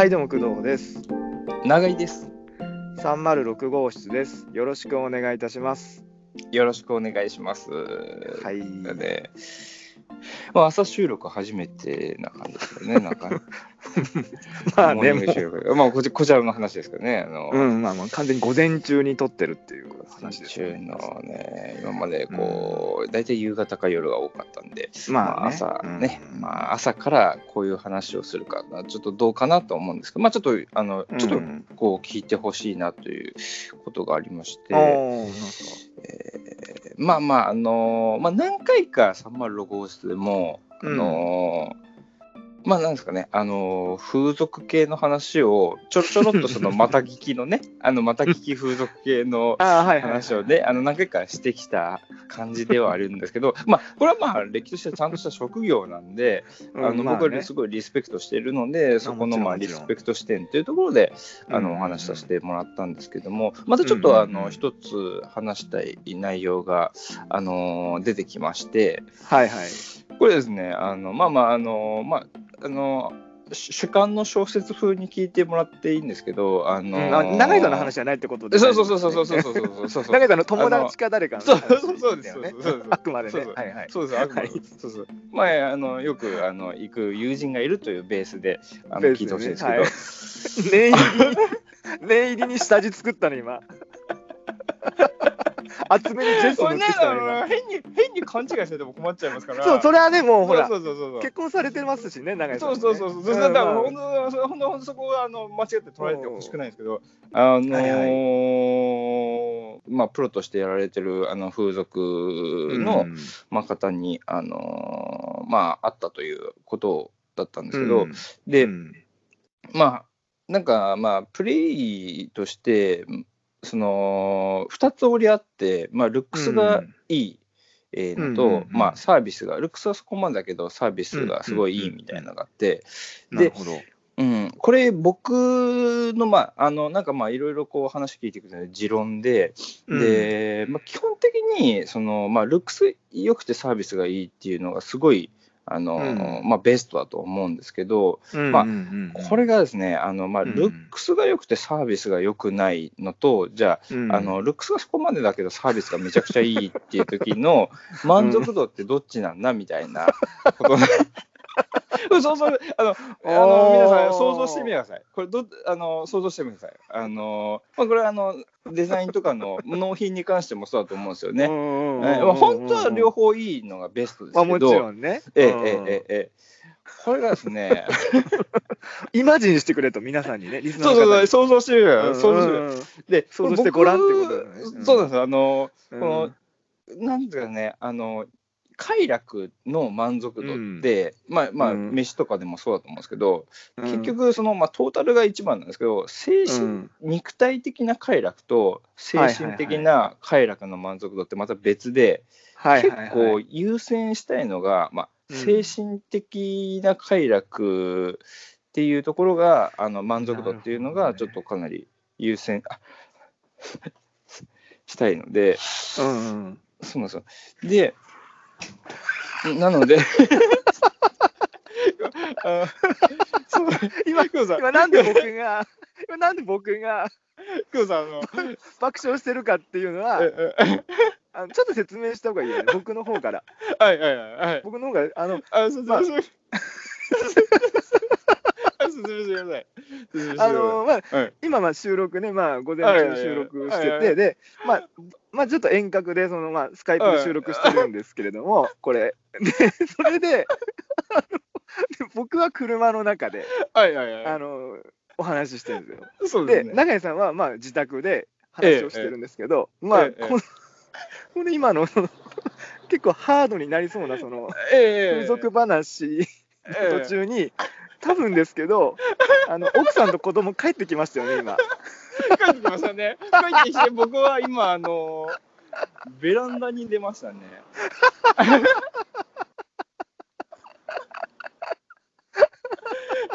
はい、どうも、工藤です。長井です。306号室です。よろしくお願いいたします。よろしくお願いします。はい。で、まあ、朝収録初めてな感じですよね。なんか、まあね、も。グ収録まあこち、こちらの話ですけどね。あのう、うん、まあ、もう完全に午前中に撮ってるっていう話ですね。のね、今までこう、大体夕方か夜が多かったんで、まあ、ね、朝ね、うん。まあ、朝からこういう話をするか、ちょっとどうかなと思うんですけど、まあ、ちょっと、あの、ちょっとうんこう聞いてほしいなということがありまして、あーなんか。えーまあまあ、あのーまあ、何回か306号室でも、あのーまあなんですかね、あのー風俗系の話をちょちょろっとその また聞きのね、あのまた聞き風俗系の。話をね、あの何回かしてきた感じではあるんですけど、まあこれはまあ歴としてちゃんとした職業なんで、うんあの僕はすごいリスペクトしているので、そこのまあリスペクト視点というところであうん。のお話しさせてもらったんですけども、またちょっとあの一つ話したい内容があの出てきまして、はいはい。これですね、あのまあまああのまああの主主観の小説風に聞いてもらっていいんですけど、あのうんあ長井さんの話じゃないってことで、そうそうそうそうそうそうそうそうそうそう長井さんの友達か誰かのねそうそうですそうですあくまでね。そうそうはいはい。そうです、あくまではいそうそう。前、あの、よく、あの、行く友人がいるというベースで、あの、ベース聞いてほしいんですねけど。念入りに、念入りに下地作ったの今。厚めにジェスこれね塗ってきた。変に、変に勘違いされても困っちゃいますから。そう、それはね、もうほらそ、うそうそうそう。結婚されてますしね、長井さんそう。そうそうそう。だから、ほんと、ほんと、そこは、あの、間違って捉えてほしくないんですけど。あのはいーまあ、プロとしてやられてる、あの、風俗の、うんまあ、方に、あのーまあ、あったということだったんですけど。うんで、うんまあ、なんか、まあ、プレイとして、その、2つ折りあって、まあ、ルックスがいい、えーのと、うんうんうん。まあ、サービスが、ルックスはそこまでだけど、サービスがすごいいいみたいなのがあって、でなるほど。うん、これ、僕の、まあ、あの、なんか、まあ、いろいろこう話聞いていくので、持論で、で、まあ、基本的に、その、まあ、ルックス良くてサービスがいいっていうのがすごい、あの、うんまあ、ベストだと思うんですけど、うん、まあうんうんうんこれがですね、あのまあ、うんルックスが良くてサービスが良くないのと、じゃあ、うんあの、ルックスがそこまでだけどサービスがめちゃくちゃいいっていう時の満足度ってどっちなんだみたいなことね。そうそう、あの、あの皆さん想像してみてください。これど、あの、想像してみてください。あの、まあ、これあの、デザインとかの納品に関してもそうだと思うんですよね。えーまあ本当は両方いいのがベストですまあもちけど、ろんね。ええうん。ええこれがですね、イマジンしてくれと皆さんにね、リスナーそうそうそう、想像してみるうん想像してみる。で、想像してごらんってことだよね。そうなんですよ。あの、うん。この、なんですかね、あの、快楽の満足度って、まあまあ、うん。飯とかでもそうだと思うんですけど、うん。結局、その、まあ、トータルが一番なんですけど、精神、うん肉体的な快楽と精神的な快楽の満足度ってまた別で、はいはいはい。結構優先したいのが、まあ、うん。精神的な快楽っていうところが、あの満足度っていうのがちょっとかなり優先、あ したいので、うんうん。そうなんですよ。で、なので、今今日さん、今なんで僕が今なんで僕が今日さん、あの、爆笑してるかっていうのはええ。あのちょっと説明した方がいいよね。僕の方から。はいはいはいはい。僕の方があのあ、説まあ明して、あ 説明してください。あのまあはい。今まあ収録ねまあ午前中収録しててでまあまあちょっと遠隔でそのまあスカイプで収録してるんですけれどもこれ。でそれであので僕は車の中ではいはいはい。あのお話ししてるんですよ。でね。永井さんはまあ自宅で話をしてるんですけど、まあ、ええ。このこの今の結構ハードになりそうなそのええ風俗話ええ途中に、多分ですけどあの奥さんと子供帰ってきましたよね今。帰ってきましたね。帰ってきて、僕は今、あの、ベランダに出ましたね。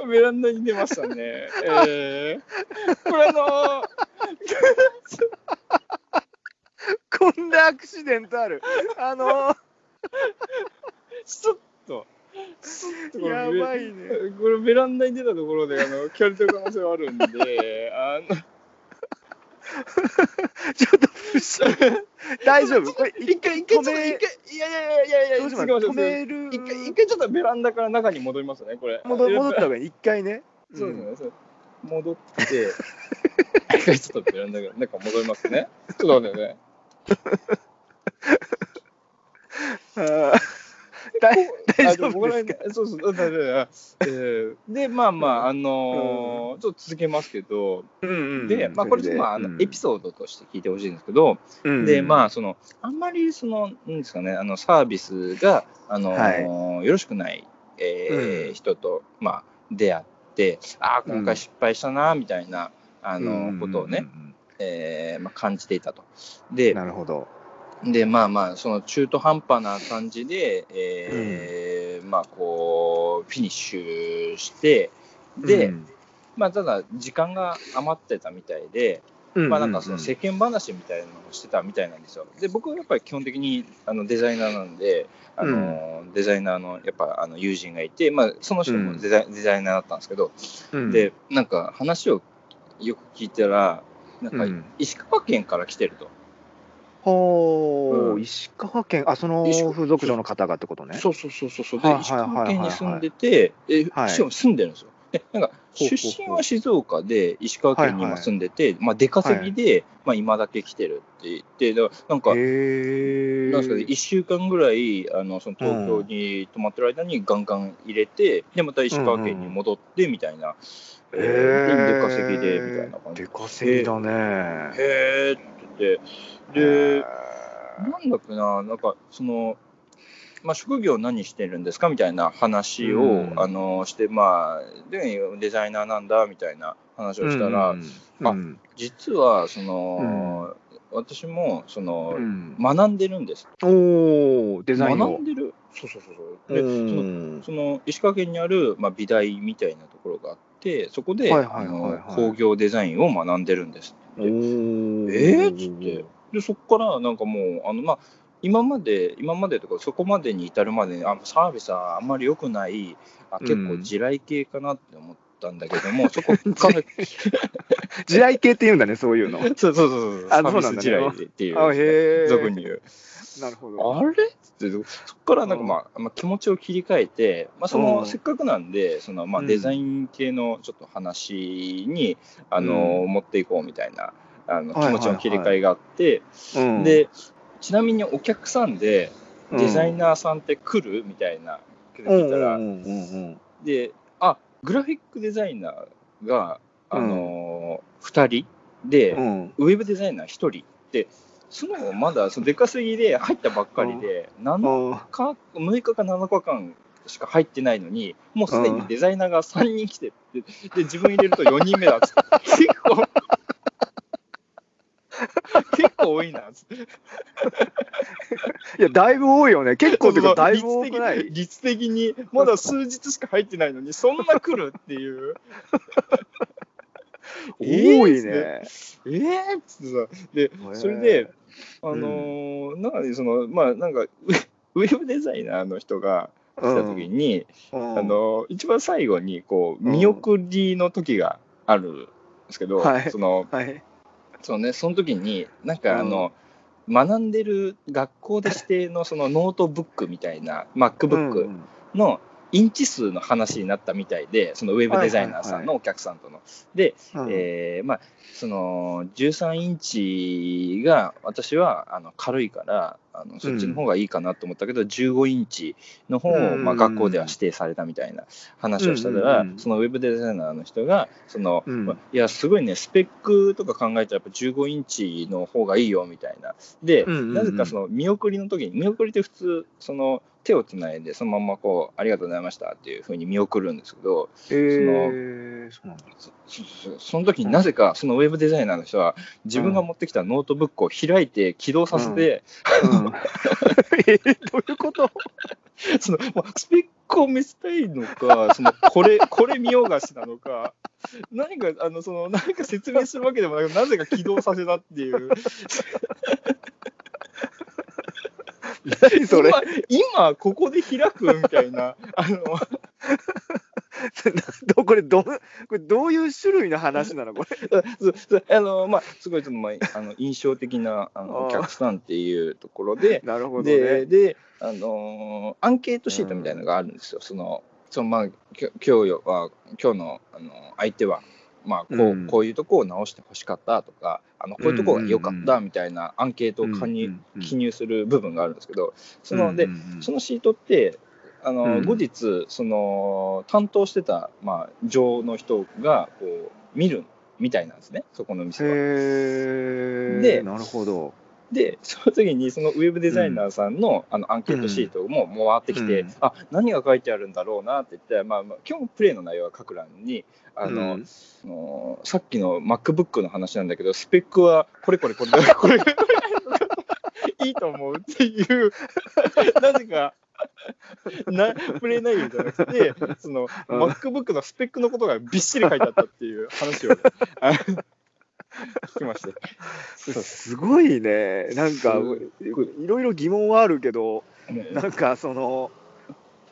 ベランダに出ましたね。えー、これあのこんなアクシデントある。あのちょっと、やばいね。これベランダに出たところであの聞かれてる可能性はあるんで、あの ちょっと不思議。大丈夫？これ一回一回一回いやいやいやいやいや止める？一回一回ちょっとベランダから中に戻りますねこれ。戻戻った方がいい。一回ね。そうですね。そう戻って、一回ちょっとベランダから中戻りますね。ちょっと待ってね。あー大大丈あ夫ですか？かそうそう、だだだえーで、まあまあ、あのーちょっと続けますけど、うんうんうんで、まあ、これちょっとまあ、あのエピーソードとして聞いてほしいんですけど、ドで、まあ、その、あんまり、その、なんですかね、あの、サービスが、あのーよろしくない、えーうん人と、まあ、出会って、ああ、今回失敗したな、みたいな、ああのことをね、んえーまあ、感じていたと。うんで、なるほど。で、まあまあ、その中途半端な感じで、えーまあ、こう、フィニッシュして、で、うん。まあ、ただ、時間が余ってたみたいで、まあ、なんかその世間話みたいなのをしてたみたいなんですよ。で、僕はやっぱり基本的にあのデザイナーなんで、あのデザイナーのやっぱあの友人がいて、まあ、その人もデザイ,、デザイナーだったんですけど、うん。で、なんか話をよく聞いたら、なんかうん。石川県から来てると。ほう石川県、あ、その石川風俗嬢の方がってことね。そうそうそうそうそう。で、石川県に住んではて、ではい。しかも住んでるんですよ。で、なんか、出身は静岡で、石川県に今住んでて、まあ、出稼ぎで、まあ、今だけ来てるって言って、だからなんか。なんですかね、1週間ぐらい、あのその東京に泊まってる間にガンガン入れて、で、また石川県に戻ってみたいな、えー。出稼ぎでみたいな感じ。出稼ぎだね。へー。って言って、で、なんだっけな、なんか、その、まあ、職業何してるんですか？みたいな話を、うん。あのして、まあで、デザイナーなんだ？みたいな話をしたら、うんあうん。実はその、私もその、うん。学んでるんです。おお、デザインを。学ん。でる。そうそうそうそう。で、うん。その石川県にある、まあ、美大みたいなところがあって、そこで、はいはいはいはいあの工業デザインを学んでるんですってえー？っつって。で、そこからなんかもう、あの、まあ、今まで、今までとか、そこまでに至るまでに、あサービスはあんまり良くない、あ結構地雷系かなって思ったんだけども、そこから、地雷系って言うんだね、そういうの。そうそうそうそう、あサービスそうなんだね地雷っていう。俗に言う。なるほど。あれ？ってそこからなんか、まあまあ、気持ちを切り替えて、まあ、そのうん。せっかくなんでその、まあ、うん。デザイン系のちょっと話に、あのうん。持っていこうみたいなあのはいはい気持ちの切り替えがあって、うん、でちなみにお客さんでうん。デザイナーさんって来るみたいなうん聞いたら、うんうんうんであグラフィックデザイナーが、あの2人で、うん。ウェブデザイナー1人でそのまだその出稼ぎで入ったばっかりで、7うん。日6日か7日間しか入ってないのにもうすでにデザイナーが3人来てで自分入れると4人目だっつって。結構結構多いなっつって。いや、だいぶ多いよね。結構ってか、だいぶ多くない？率的にまだ数日しか入ってないのにそんな来るっていう多いね。えーっつってさでそれで、あのーなんかねそのまあなんか ウェブデザイナーの人が来た時に、うん、あの一番最後にこううん見送りの時があるんですけど、はい。そのはい。そのねその時になんかあの、学んでる学校で指定のそのノートブックみたいな MacBook のインチ数の話になったみたいでそのウェブデザイナーさんのお客さんとの。で、うん。えーまあ、その13インチが私はあの軽いからあのそっちの方がいいかなと思ったけど、15インチの方を、まあ、うん学校では指定されたみたいな話をしたら、うんうんうん。そのウェブデザイナーの人がその、うん。まあいやすごいねスペックとか考えたらやっぱ15インチの方がいいよみたいな。で、うんうんうん。なぜかその見送りの時に見送りって普通その手をつないでそのまんまこうありがとうございましたっていうふうに見送るんですけど、えー、そうなんだ。その時になぜかそのウェブデザイナーの人は自分が持ってきたノートブックを開いて起動させて、うん。えー、どういうこと？そのまあスペックを見せたいのかそのこれ これ見よがしなのか何かあのその何か説明するわけでもなくなぜか起動させたっていう何それ？今今ここで開くみたいな。あの。どこれどう、これどういう種類の話なの？これ。そうそうあのまあ、すごいちょっと、まあ、あの印象的なあのお客さんっていうところで、なるほどでね。であのーアンケートシートみたいなのがあるんですよ。そのそのまあ、きょ今日は今日のあの相手は、まあこううん。こういうとこを直してほしかったとかあのこういうとこが良かったみたいなアンケートを加入記入する部分があるんですけどそのでそのシートってあの、うん。後日その担当してた、まあ、上の人がこう見るみたいなんですねそこの店は。でなるほど。でその時にそのウェブデザイナーさんの,、あのアンケートシートも回ってきて、うん。あ何が書いてあるんだろうなって言って、まあ、まあ基本プレイの内容は書く欄にあの、うん。さっきの MacBook の話なんだけどスペックはこれこれこれこれいいと思うっていうなぜかなプレイ内容じゃなくてその、うん MacBook のスペックのことがびっしり書いてあったっていう話をあ聞きまして。そうすごいね。なんか、い。いろいろ疑問はあるけど、ね。なんかその、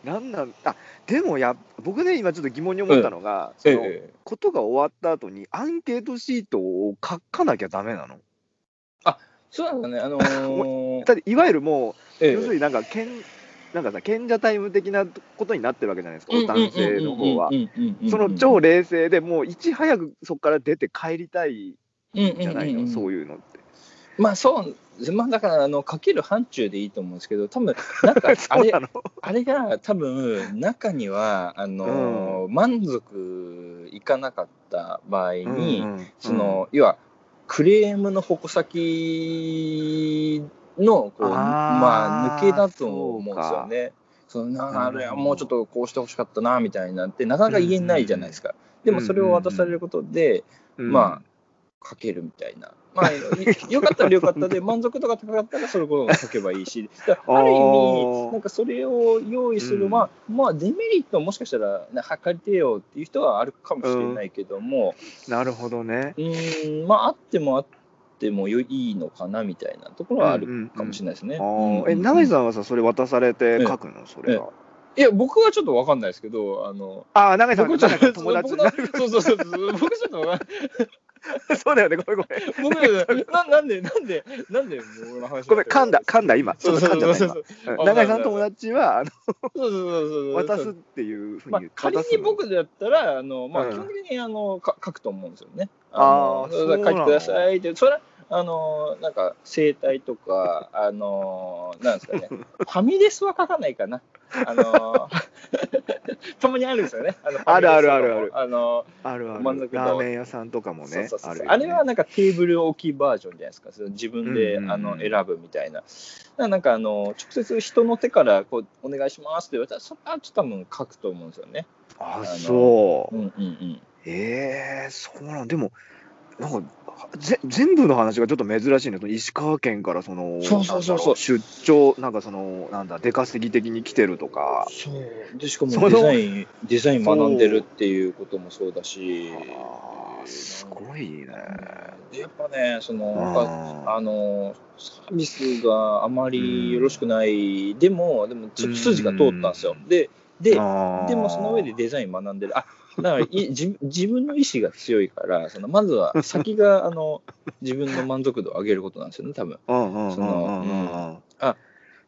なんなんあでもや、僕ね、今ちょっと疑問に思ったのが、そのええ。ことが終わった後に、アンケートシートを書かなきゃダメなの。そうなんだね、あのー だいわゆるもう、ええ。要するになんか賢、なんかさ、賢者タイム的なことになってるわけじゃないですか、男性の方は。その超冷静でもういち早くそこから出て帰りたいんじゃないの、そういう。いうのって。まあそう、まあだからあのかける範疇でいいと思うんですけど、多分なんかあれあれが多分中にはあのー、満足いかなかった場合に、うんうんその要はクレームの矛先のこうまあ抜けだと思うんですよね。そのなあれはもうちょっとこうしてほしかったなみたいになってなかなか言えないじゃないですか。でもそれを渡されることで、うんまあ書けるみたいな。まあ、いよかったらよかったで、満足度が高かったらそれこそ書けばいいし、ある意あ味、ーなんかそれを用意する、うんまあ、まあ、デメリットはもしかしたら、ね、測りてよっていう人はあるかもしれないけども、なるほどね。うーん、まあ、あってもあってもよいいのかなみたいなところはあるかもしれないですね。え、うん永井さんはさ、それ渡されて書くの、それは。いや、僕はちょっとわかんないですけど、あの、ああ、永井さん、僕ちょっと友達。僕のそうそうそう、僕ちょっと そうだよね、ごめんごめん。僕ななんで、なんで、なんで僕の話ごめん、噛んだ、噛んだ、今。ちょっと噛んじゃった、そう今そうそう。うん。永井さんの友達は、あのそうそうそうそう。渡すっていうふうまあに、仮に僕だったら、あのまあ、うん。基本的にあのか書くと思うんですよね。あーのそうなの書いてくださいって、それはあのなんか生態とか、あのなんですかね、ファミレスは書かないかな。あの たまにあるんですよね。あのあるあるあるあるあのあるある満足。度ラーメン屋さんとかもねそうそう、そうあれはなんかテーブル置きバージョンじゃないですか、その自分で、あの選ぶみたいな。なんかあの直接人の手からこうお願いしますって言われたら、それはちょっと多分書くと思うんですよね。あ、のそうう。んうんうん。ええそうなんでも、なんか、ぜ全部の話がちょっと珍しいね、その石川県からその、そうそうそうそう。出張、なんかその、なんだ、出稼ぎ的に来てるとか、そう。でしかもデザインデザイン学んでるっていうこともそうだし。あーすごいね。でやっぱねそのあのサービスがあまりよろしくない、でもでも筋が通ったんですよ、でででもその上でデザイン学んでる。あだからい 自自分の意志が強いからそのまずは 先があの自分の満足度を上げることなんですよね多分。うんうんうんそうんうん。の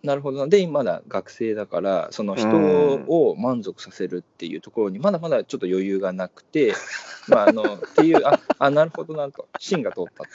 なるほどな。で、まだ学生だから、その人うんを満足させるっていうところに、まだまだちょっと余裕がなくて、まあ、あの、っていう、あ、あなるほどなと、芯が通ったっ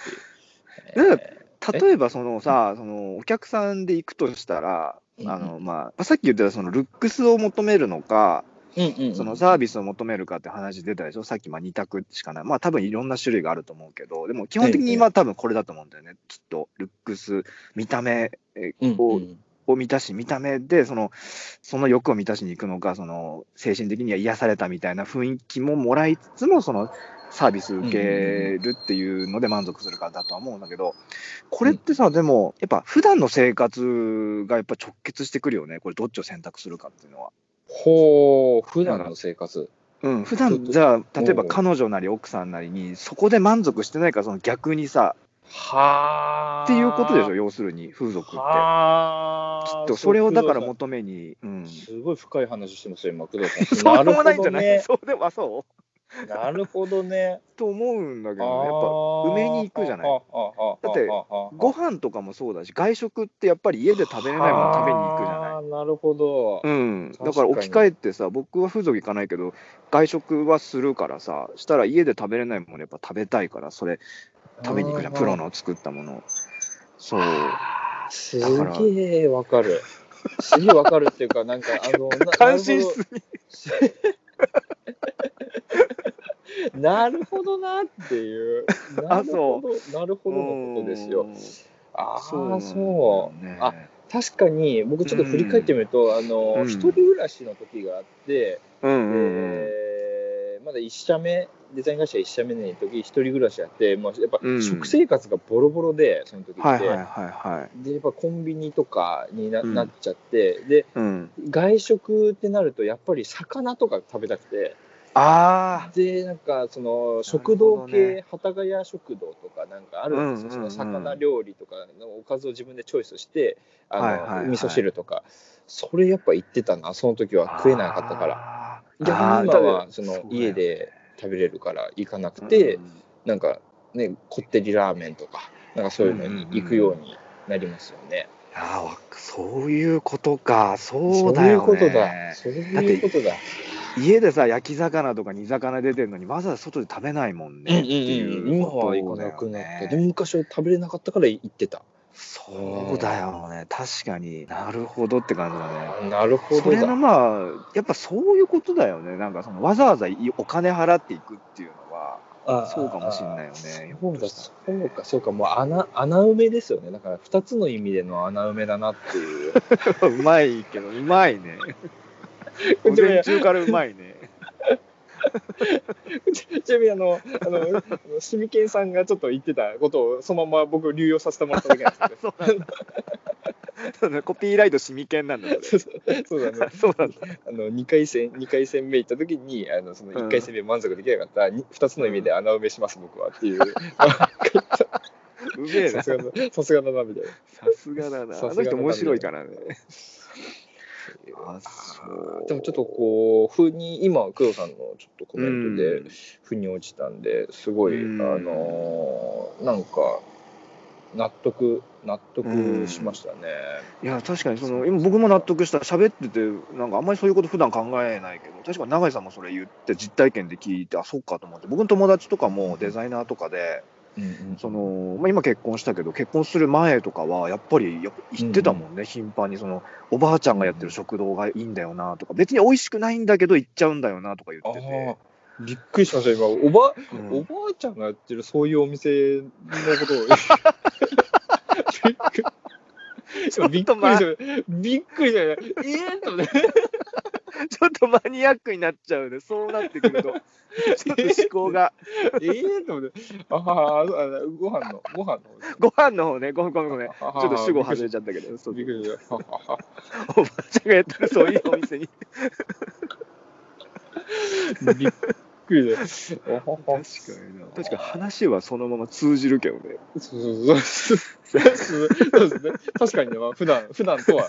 ていう。ね例えばそのさ、そのお客さんで行くとしたら、あのまあ、さっき言ってたそのルックスを求めるのか、えーうんうんうん。そのサービスを求めるかって話出たでしょ、さっきまあ2択しかない、まあ多分いろんな種類があると思うけど、でも基本的に今、多分これだと思うんだよね、きっと、ルックス、見た目えうんを,、うん。を満たし、見た目でそのその欲を満たしに行くのか、その精神的には癒されたみたいな雰囲気ももらいつつも、そのサービス受けるっていうので満足するかだとは思うんだけど、これってさ、でも、やっぱ普段の生活がやっぱ直結してくるよね、これ、どっちを選択するかっていうのは。ほう、普段の生活。うん、普段じゃあ、例えば彼女なり奥さんなりに、そこで満足してないから、その逆にさ、はあ。っていうことでしょ、要するに、風俗って。はあ。きっとそれをだからも求めに、うん。すごい深い話してますよ、今、工藤さん。そうでもないんじゃない、なるそうでも、あ、そう？なるほどね。と思うんだけどね、やっぱ埋埋めに行くじゃない。だってごご飯とかもそうだし、外食ってやっぱり家で食べれないもの食べに行くじゃない。い。なるほど。うん、だ確から置き換えてさ、僕は風俗行かないけど、外食はするからさ、したら家で食べれないものやっぱ食べたいから、それ食べに行くじゃん、プロの作ったものを。そう。すげえわかる。すげえわかるっていうか、なんか、あの、な 関心室に。なるほどなっていう。なあるほど、なるほどのことですよう。ん。ああ、そうそよう。ねあ確かに、僕ちょっと振り返ってみると、あの、うん一人暮らしの時があって、うんうんうん。でまだ1社目、デザイン会社1社目の時、一人暮らしやって、まあ、やっぱうん食生活がボロボロで、その時って。はいはいはいはい。でやっぱコンビニとかにな,、うんなっちゃってでうん。外食ってなるとやっぱり魚とか食べたくてあでなんかその食堂系、ね幡ヶ谷食堂とかなんかあるんですよ、うんうんうんその魚料理とかのおかずを自分でチョイスしてあの、はいはいはい。味噌汁とか。それやっぱ言ってたな。その時あ。は食えなかったから。ら逆に今はその家で食べれるから行かなくて、なんかねこってりラーメンとかなんかそういうのに行くようになりますよね。あわそういうことか、そうだよね。そういうことだ。そういうことだ。家でさ、焼き魚とか煮魚出てるのに、わざわざ外で食べないもんねっていう今ことなくなった。ね。でも昔は食べれなかったから行ってた。そうだよね、確かになるほどって感じだね。なるほどそれのだ。まあ、やっぱそういうことだよね、なん。かそのわざわざいお金払っていくっていうのは、あそうかもしれないよね。そうだ、そうか、そうか、もう穴穴埋めですよね。だから2つの意味での穴埋めだなっていう。うまいけど、うまいね。午前中からうまいね。ち ちなみにあの、あの、シミケンさんがちょっと言ってたことをそのまま僕流用させてもらっただけなんですけど。そうなんだ。コピーライトシミケンなんだ、そそうだね。れ。そう だ。あの2回戦二回戦目行った時にあのその1回戦目満足できなかった、に2つの意味で穴埋めします僕はっていううめえな。ささすがださすがだなみたいなすがだな。あさすがだなの人面白いからね。あ、そう。でもちょっとこう風に今工藤さんのちょっとコメントうでん腑に落ちたんですごい、うんあのーなんか納得納得しましたね、いや、確かにその、今僕も納得した。喋ってて、なんかあんまりそういうこと普段考えないけど、確かに永井さんもそれ言って、実体験で聞いて、あ、そっかと思って。僕の友達とかもデザイナーとかで、うんうんその、まあ、今結婚したけど、結婚する前とかは、やっぱり行ってたもんね、頻繁に。その、おばあちゃんがやってる食堂がいいんだよなとか、別に美味しくないんだけど行っちゃうんだよなとか言あってて。ー。びっくりしました今。おば、うん。おばあちゃんがやってるそういうお店のことを。びっくり。した。びっくりした。えー、と ちょっとマニアックになっちゃうね。そうなってくると、ちょっと思考が。えー、と思ってあああご飯のご飯のご飯の方ね、ごめんごめんごめん。ちちょょっと主語外れちゃったけど、そうびっくりした。おばあちゃんがやってるそういうお店に。びっくりだ。確か確かにな。確かに話はそのまま通じるけどね。そうそうそうそうですね。確かにね、まあ、普段普段とは。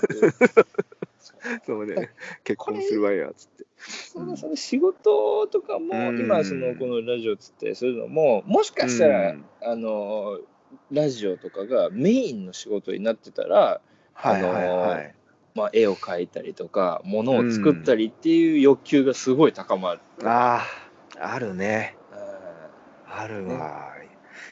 そうね。結婚するわよ、つって。そのその仕事とかも、うん今そのこのラジオつってするのももしかしたら、うんあのラジオとかがメインの仕事になってたら、はいはいはい。まあ、絵を描いたりとか物を作ったりっていう欲求がすごい高まる。ああ、あるね。うあるわ。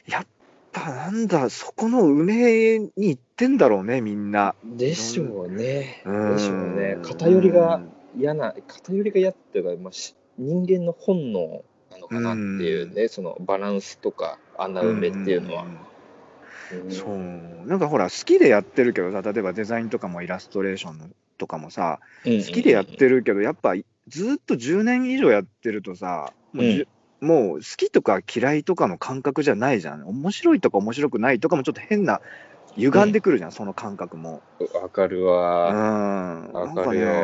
やっぱなんだ、そこの梅に行ってんだろうね、みんな。んでしょうね。うん。でしょうね。偏りが嫌な偏りが嫌っていうか、まあ、し人間の本能なのかなっていうね、そのバランスとか穴埋めっていうのは。んうんそう。なんかほら好きでやってるけどさ例えばデザインとかもイラストレーションとかもさ好きでやってるけどやっぱずっと10年以上やってるとさもう,じゅ、もう好きとか嫌いとかの感覚じゃないじゃん。面白いとか面白くないとかもちょっと変な歪んでくるじゃん、その感覚も。わかるうん、わ。なんかわかるよね、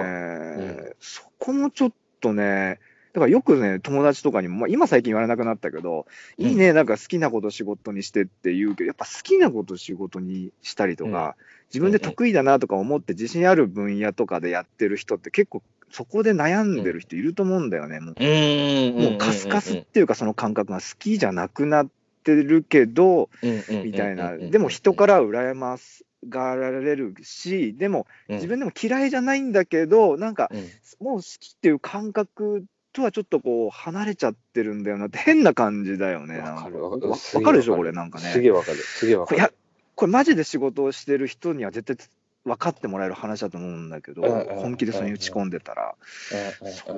うんそこもちょっとねからよくね、友達とかにも、まあ、今最近言われなくなったけど、いいね、なんか好きなこと仕事にしてって言うけど、やっぱ好きなこと仕事にしたりとか、自分で得意だなとか思って自信ある分野とかでやってる人って結構そこで悩んでる人いると思うんだよね。もううんもうカスカスっていうかその感覚が好きじゃなくなってるけど、みたいな。でも人から羨まがられるし、でも自分でも嫌いじゃないんだけど、なんかもう好きっていう感覚とはちょっとこう離れちゃってるんだよなって変な感じだよね。わかるわわかるわかるでしょ、これなんかね。すげえわかる。すげえわかる。これいや、これマジで仕事をしてる人には絶対分かってもらえる話だと思うんだけど、本気でそれに打ち込んでたら、好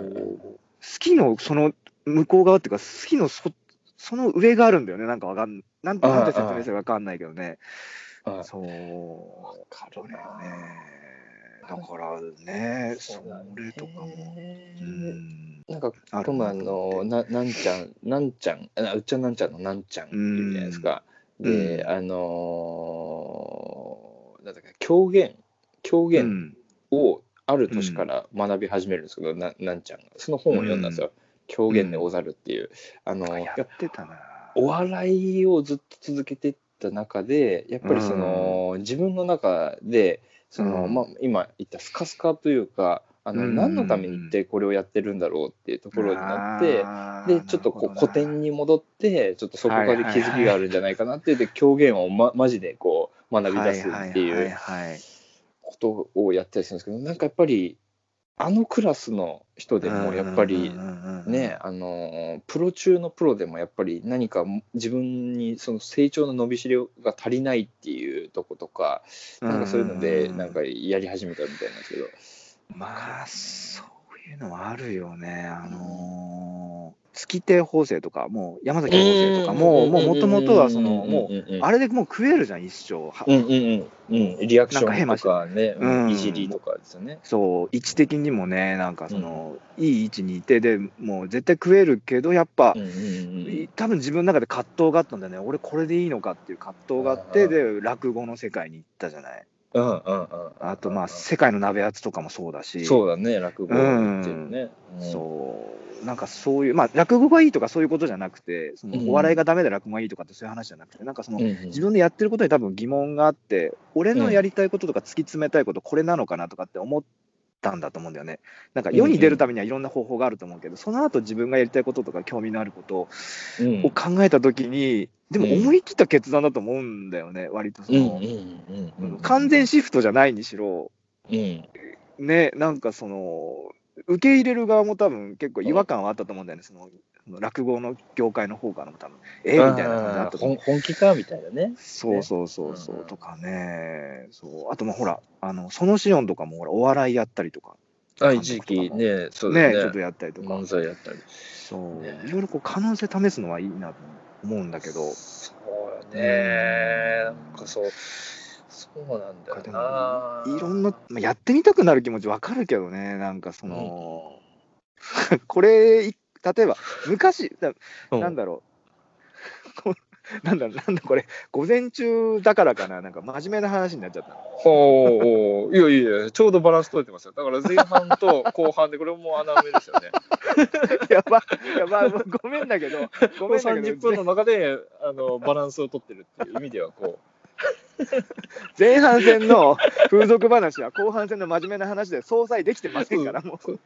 きのその向こう側っていうか、好きのそその上があるんだよね、なんかわかんなんなんて説明すれば分かんないけどね。うんそう。わかるね。だからね、それとかも。うん。なんか、あるこの前あの、ななんちゃん、なんちゃん、あうっちゃんなんちゃんのなんちゃんっていうじゃないですか。うんで、あのーなんだっけ、狂言、狂う言ん。をある年から学び始めるんですけど、ななんちゃんが。その本を読んだんですよ。狂言でござるっていう。あの、やってたな。お笑いをずっと続けてた中でやっぱりその、自分の中でその、うんまあ、今言ったスカスカというかあの、うん何のために一体これをやってるんだろうっていうところになって。でちょっとこう古典にに戻ってちょっとそこから気づきがあるんじゃないかなってで狂言をまマジでこう学び出すってはいいうことをやったりするんですけどなんかやっぱりあのクラスの人でもやっぱりね、あのプロ中のプロでもやっぱり何か自分にその成長の伸びしろが足りないっていうとことか、なんかそういうのでなんかやり始めたみたいなんですけど、まあそういうのはあるよね。あのー月亭法政とかもう山崎法政とかももうもともとはそのもううあれでもう食えるじゃん一生。はうんうんうんうんリアクションとかね、うんいじりとかですよね。そう位置的にもねなんかその、いい位置にいてでもう絶対食えるけどやっぱ、うんうんうん多分自分の中で葛藤があったんだよね俺これでいいのかっていう葛藤があってうんで落語の世界に行ったじゃないうんうんうん。あとまあ世界の鍋やつとかもそうだし。そうだね落語っていうね。うん。そう。なんかそういうまあ落語がいいとかそういうことじゃなくてそのうんお笑いがダメで落語がいいとかってそういう話じゃなくてなんかそのうんうん。自分でやってることに多分疑問があって俺のやりたいこととか突き詰めたいことこれなのかなとかって思ったんだと思うんだよね。なんか世に出るためにはいろんな方法があると思うけど、その後自分がやりたいこととか興味のあることうん。を考えた時にでも思い切った決断だと思うんだよね割とその、うんうんうんうん。完全シフトじゃないにしろ。うん。ねなんかその受け入れる側も多分結構違和感はあったと思うんだよね、その落語の業界の方からも多分えみたいな感じだった本本気かみたいなね。そうそうそうそう、うん。とかね。そう。あとまあほらあのそのシオンとかもほらお笑いやったりとかあ一時期ね、そうだね。ねちょっとやったりとか。漫才やったり。そう、ね。いろいろこう可能性試すのはいいなと思うんだけど。そうよね。なんかそう、そうなんだよいろんな、まあ、やってみたくなる気持ちわかるけどね。なんかその、これい例えば昔だうん。なんだろう。なんだなんだこれ午前中だからかな。なんか真面目な話になっちゃった。おーおーいやいやちょうどバランス取れてますよ。だから前半と後半で、これも穴埋めですよね。やばやばごめんだけどごこのめんだけど。30分の中であのバランスを取ってるっていう意味では、こ 前半戦の風俗話は後半戦の真面目な話で相殺できてませんから、もう。う、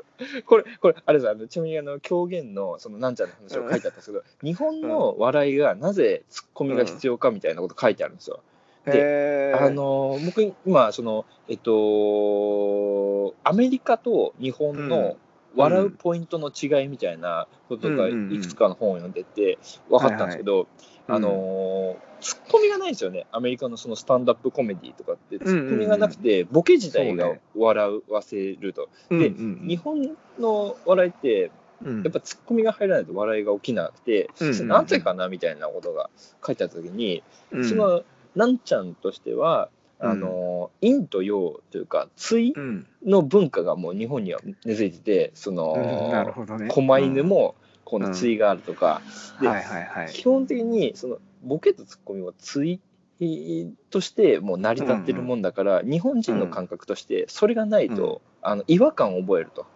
これ、これ、あれですあのちなみにあの狂言のそのなんちゃんの話を書いてあったんですけど、日本の笑いがなぜツッコミが必要かみたいなこと書いてあるんですよ。へー。あの僕今そのえっとアメリカと日本の笑うポイントの違いみたいなことがうんうんうん。いくつかの本を読んでて分かったんですけど、あのツッコミがないんですよね。アメリカのそのスタンダップコメディとかって。ツッコミがなくてボケ自体が笑わせると、うんでうん。日本の笑いってうん。やっぱツッコミが入らないと笑いが起きなくて、なぜかなみたいなことが書いてあった時に、うん。そのなんちゃんとしてはあの、陰と陽というか対うんの文化がもう日本には根付いててその、うんなるほどね。狛犬もこの対があるとか、ではいはいはい。基本的にそのボケとツッコミは対としてもう成り立ってるもんだから、日本人の感覚としてそれがないと、あの違和感を覚えると。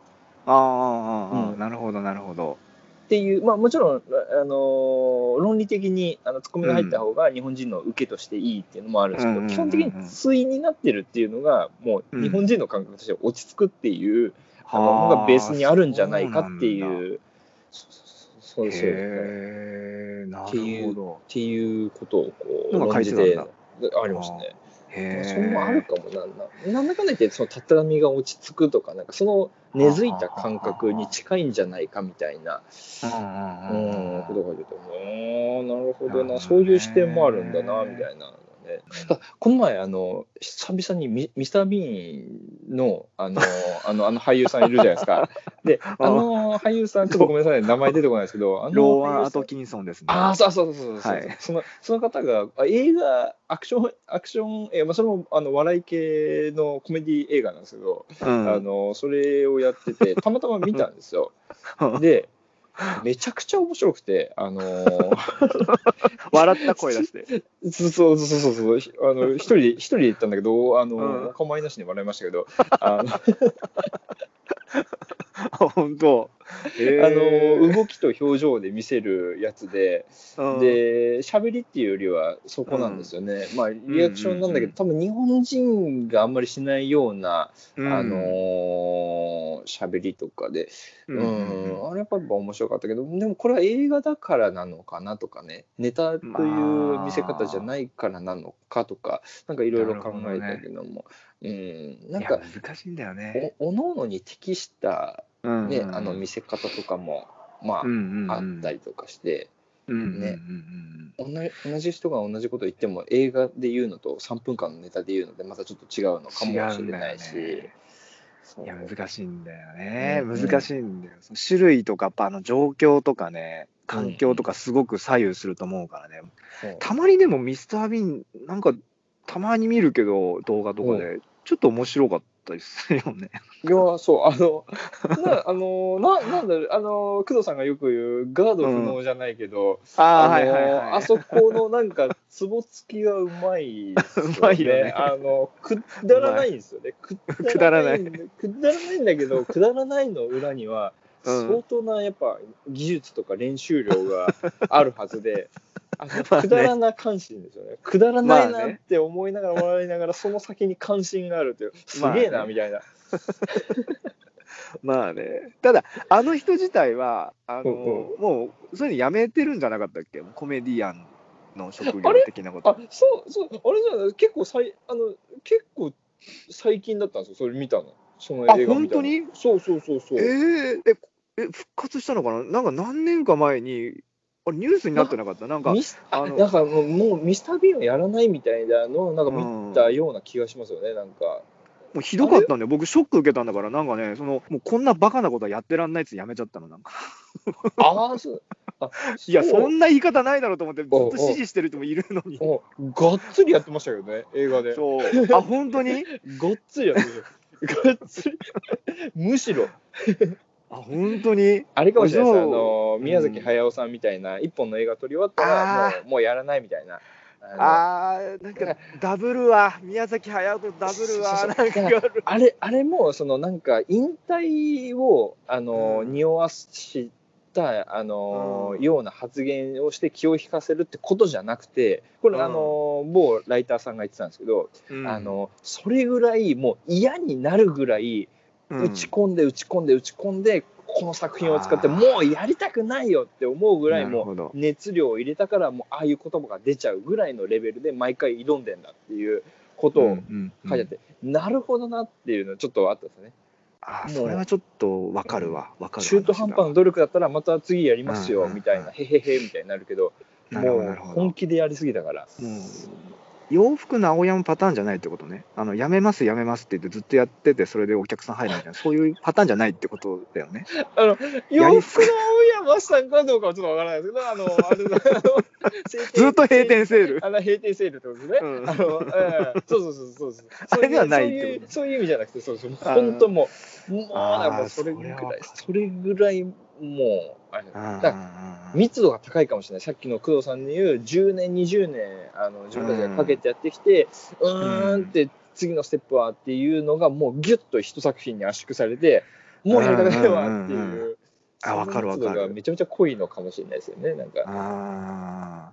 ああああ、うんなるほどなるほど。っていう、まあ、もちろん、あのー論理的にあのツッコミが入った方が日本人の受けとしていいっていうのもあるんですけど、うん基本的に対になってるっていうのがもう日本人の感覚として落ち着くっていう、あののがベースにあるんじゃないかってう。いう。そうそうそうそうへえ、なっていうるほど。っていうことをこうのが書いてたんだ論じでありましたね。それもあるかもなんな。なんだかんだ言ってその畳が落ち着くとかなんかその根付いた感覚に近いんじゃないかみたいなうんことが出てああなるほどなそういう視点もあるんだなみたいなのね。だこの前あの久々にミミスター・ビーンのあのあのあの俳優さんいるじゃないですか。であの俳優さんちょっとごめんなさい名前出てこないですけどあのローアン・アトキンソンですね。ああ、そうそうそうそうそう、はい。そのその方があ映画、アクション、アクション、えまあ、それもあの笑い系のコメディ映画なんですけど、うん。あのそれをやってて、たまたま見たんですよ。で、めちゃくちゃ面白くて、あの 笑った声出して。そうそうそうそうそう。ひあの一人で一人で行ったんだけど、あの、うん。お構いなしに笑いましたけど、あの本当。へあえの動きと表情で見せるやつで、うん。で喋りっていうよりはそこなんですよね、まあリアクションなんだけど、多分日本人があんまりしないような、うん。あのー喋りとかで、ううんん。あれやっぱ面白かったけどでもこれは映画だからなのかなとかね。ネタという見せ方じゃないからなのかとか、なんかいろいろ考えたけども。うん。なんか難しいんだよね。おおのおのに適した、うんねあの見せ方とかもまあ、あったりとかして。りね。同じ同じ人が同じこと言っても映画で言うのと3分間のネタで言うのでまたちょっと違うのかもしれないし、いや難しいんだよね、うん難しいんだよ。種類とかやっぱあの状況とかね環境とかすごく左右すると思うからね、そう。たまにでもミスター・ビーンなんかたまに見るけど動画とかでちょっと面白かったりするよね。いやそうあのなあのななんだろうあの工藤さんがよく言うガード不能じゃないけど、ああのあそこのなんかツボつきがうまいね。うまいよね。あのくだらないんですよね。くくだらないくだらないんだけどくだらないの裏にはうん相当なやっぱ技術とか練習量が あるはずで。あくだらな関心ですよね。くだらないなって思いながら笑いながら、その先に関心があるっていう、すげえな、みたいな。まあね。ただあの人自体はあの、うんもうそういうのやめてるんじゃなかったっけ？コメディアンの職業的なこと。あ、そう、そう、あれじゃない、結構さい、あの、結構最近だったんですよ、それ見たの。その映画本当に？そうそうそうそう。えー、ええ復活したのかな？なんか何年か前にあれニュースになってなかった？なんかミスああのなんかもうもうミスター・ビーンをやらないみたいなのをなんか見たような気がしますよね、なんか。もうひどかったんだよ僕ショック受けたんだからなんかねそのもうこんなバカなことはやってらんないっつやめちゃったのなんかああ、そう。あ いやそうんな言い方ないだろうと思ってずっと支持してる人もいるのにおがっつりやってましたけどね、映画で。そうあ本当に？がっつりやってました。がっつり。むしろ。あ本当に？あれかもしれないです。あの宮崎駿さんみたいな、一本の映画撮り終わったらあもうもうやらないみたいな。あのあーなんかダブルは宮崎駿とダブルはなんかあれあれもそのなんか引退をあの、うん。匂わしたあの、うん。ような発言をして気を引かせるってことじゃなくてこれ、うん。あの某ライターさんが言ってたんですけど、うん。あのそれぐらいもう嫌になるぐらいうん打ち込んで打ち込んで打ち込んでこの作品を使ってもうやりたくないよって思うぐらいも熱量を入れたからもうああいう言葉が出ちゃうぐらいのレベルで毎回挑んでんだっていうことをうん書いてあって、なるほどなっていうのはちょっとあったんですね。あそれはちょっとわかるわ。わかる。中途半端な努力だったらまた次やりますよみたいな、へへへみたいになるけど、もう本気でやりすぎたから。洋服の青山パターンじゃないってことね。あの、やめます、やめますって言ってずっとやってて、それでお客さん入るみたいな、そういうパターンじゃないってことだよね。あの洋服の青山さんかどうかはちょっとわからないですけど、あの、あれだあの ずっと閉店セール。あの閉店セールってことですね。うんあの、ええそうそうそうそうそう。あれではないそういうってことそういう意味じゃなくて、そうそう。本当もう、もうそれぐらいそれぐらいもう、あれだ密度が高いかもしれない。さっきの工藤さんの言う10年、20年、あの自分たちがかけてやってきて、うーんって次のステップはっていうのがもうギュッと一作品に圧縮されて、もうやりたくないわってうんうんうんいうう。あわかるわかるめちゃめちゃ濃いのかもしれないですよね。なんか。ああ、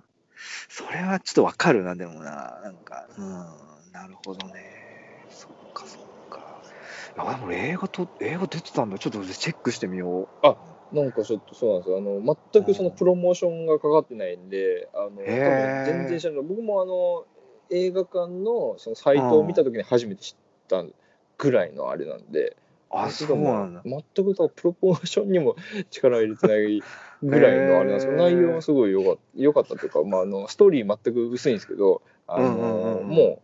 それはちょっとわかるな、でもな、なんか、うん、なるほどね。そっか、そっか。いや、でも映画と、映画出てたんだ。ちょっとチェックしてみよう。なんかちょっとそうなんですよ。あの全くそのプロモーションがかかってないんで、あの全然知らない。僕もあの映画館のそのサイトを見た時に初めて知ったぐらいのあれなんで、あ、そうなんだ。も全くプロモーションにも力を入れてないぐらいのあれなんですけど、内容はすごい良か良かったというか、まああのストーリー全く薄いんですけど、あの、も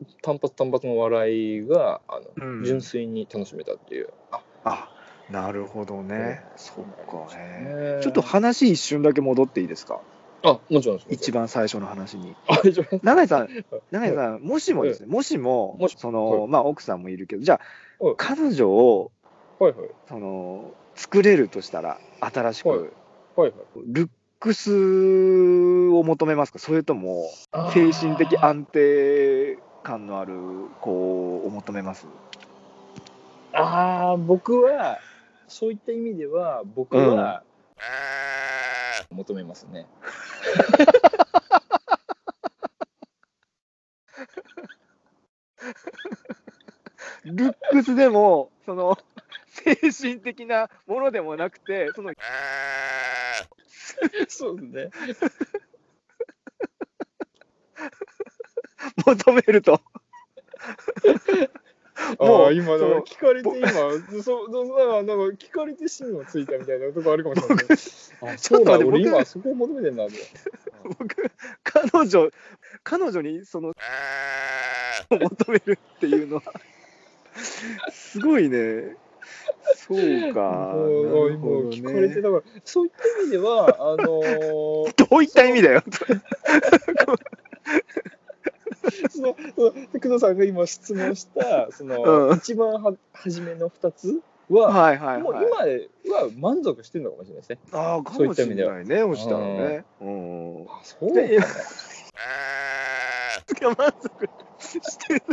う単発単発の笑いがあの、うん純粋に楽しめたっていう。ああ、なるほどね。うんそっか。ね。ねちょっと話一瞬だけ戻っていいですか？あもちろんです。一番最初の話に。永井さん、永井さん、もしもですね、もしもその、まあ、奥さんもいるけど、じゃあはい、彼女を、はいはい。その、作れるとしたら、新しく、はい。はいはい。ルックスを求めますか？それとも、精神的安定感のある子を求めます？ああ僕はそういった意味では僕は、求めますね。ルックスでも、その、精神的なものでもなくて、その、そうですね。求めると。もう今聞かれて今そ そそうなんかなんか聞かれて芯をついたみたいなとこあるかもしれない。あちょっと待ってそうだ俺僕今そこを求めてんだと。僕、彼女、彼女にその、求めるっていうのは、すごいね。そうか。もうもう今聞かれてだからそういった意味ではあのーどういった意味だよ。そのその工藤さんが今質問した その、うん一番は初めの2つは、はいはいもうはい。今は満足してるのかもしれないですね。ああ、かもしれないね、押したらね。うん。あそうだ満足してる。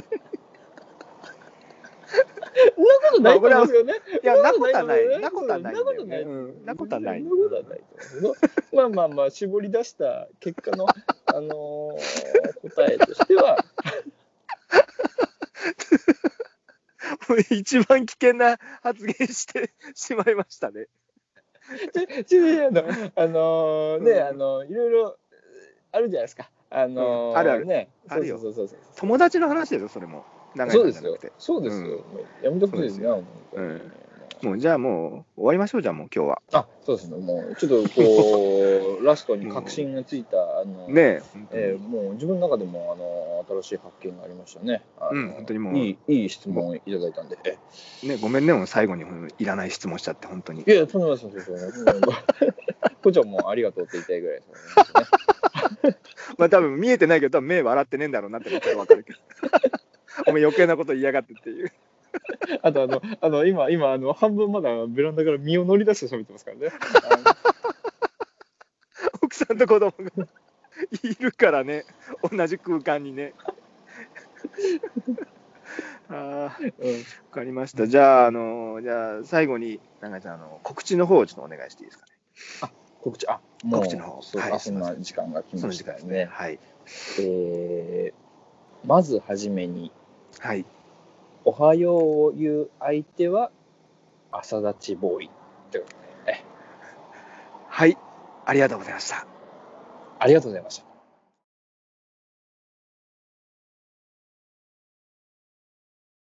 そんなことないと思うよね。いや、なことはない。なことはないなことないうんなことはない。まあまあまあ、絞り出した結果の、あのー答えとしては、もう 一番危険な発言してしまいましたね。ちちあの、あのーね、うんあのいろいろあるじゃないですか。あのーうんあるあるね、あるよそうそうそうそう友達の話ですよ、それも。そうですよ。。そうですよ。うんやめてほしいですね。うんもうじゃあもう終わりましょう、じゃあもう今日は。あ、そうですね。もうちょっとこうラストに確信がついたあの。ねえ、えーもう自分の中でもあの新しい発見がありましたね。うん本当にもういいいい質問をいただいたんで。えね、ごめんね、もう最後にうんいらない質問しちゃって、本当にい。や、とんでもないですよ。こっちはもうありがとうって言いたいぐらいですね。まあ多分見えてないけど、多分目笑ってねえんだろうなってことは分かるけど。お前余計なこと言いやがってっていう。あとあの、あの今、今あの半分まだベランダから身を乗り出して喋ってますからね。奥さんと子供がいるからね、同じ空間にね。あうんかりました。じゃあ、あの、じゃあ最後に、永井さん、あの、告知の方をちょっとお願いしていいですかね？告知、あ、もう告知の方そうはいあそんな時間が来ましたね。ね。はい。えーまずはじめに、はい。おはようを言う相手は朝立ちボーイということで、ね、はい。ありがとうございました。ありがとうございました。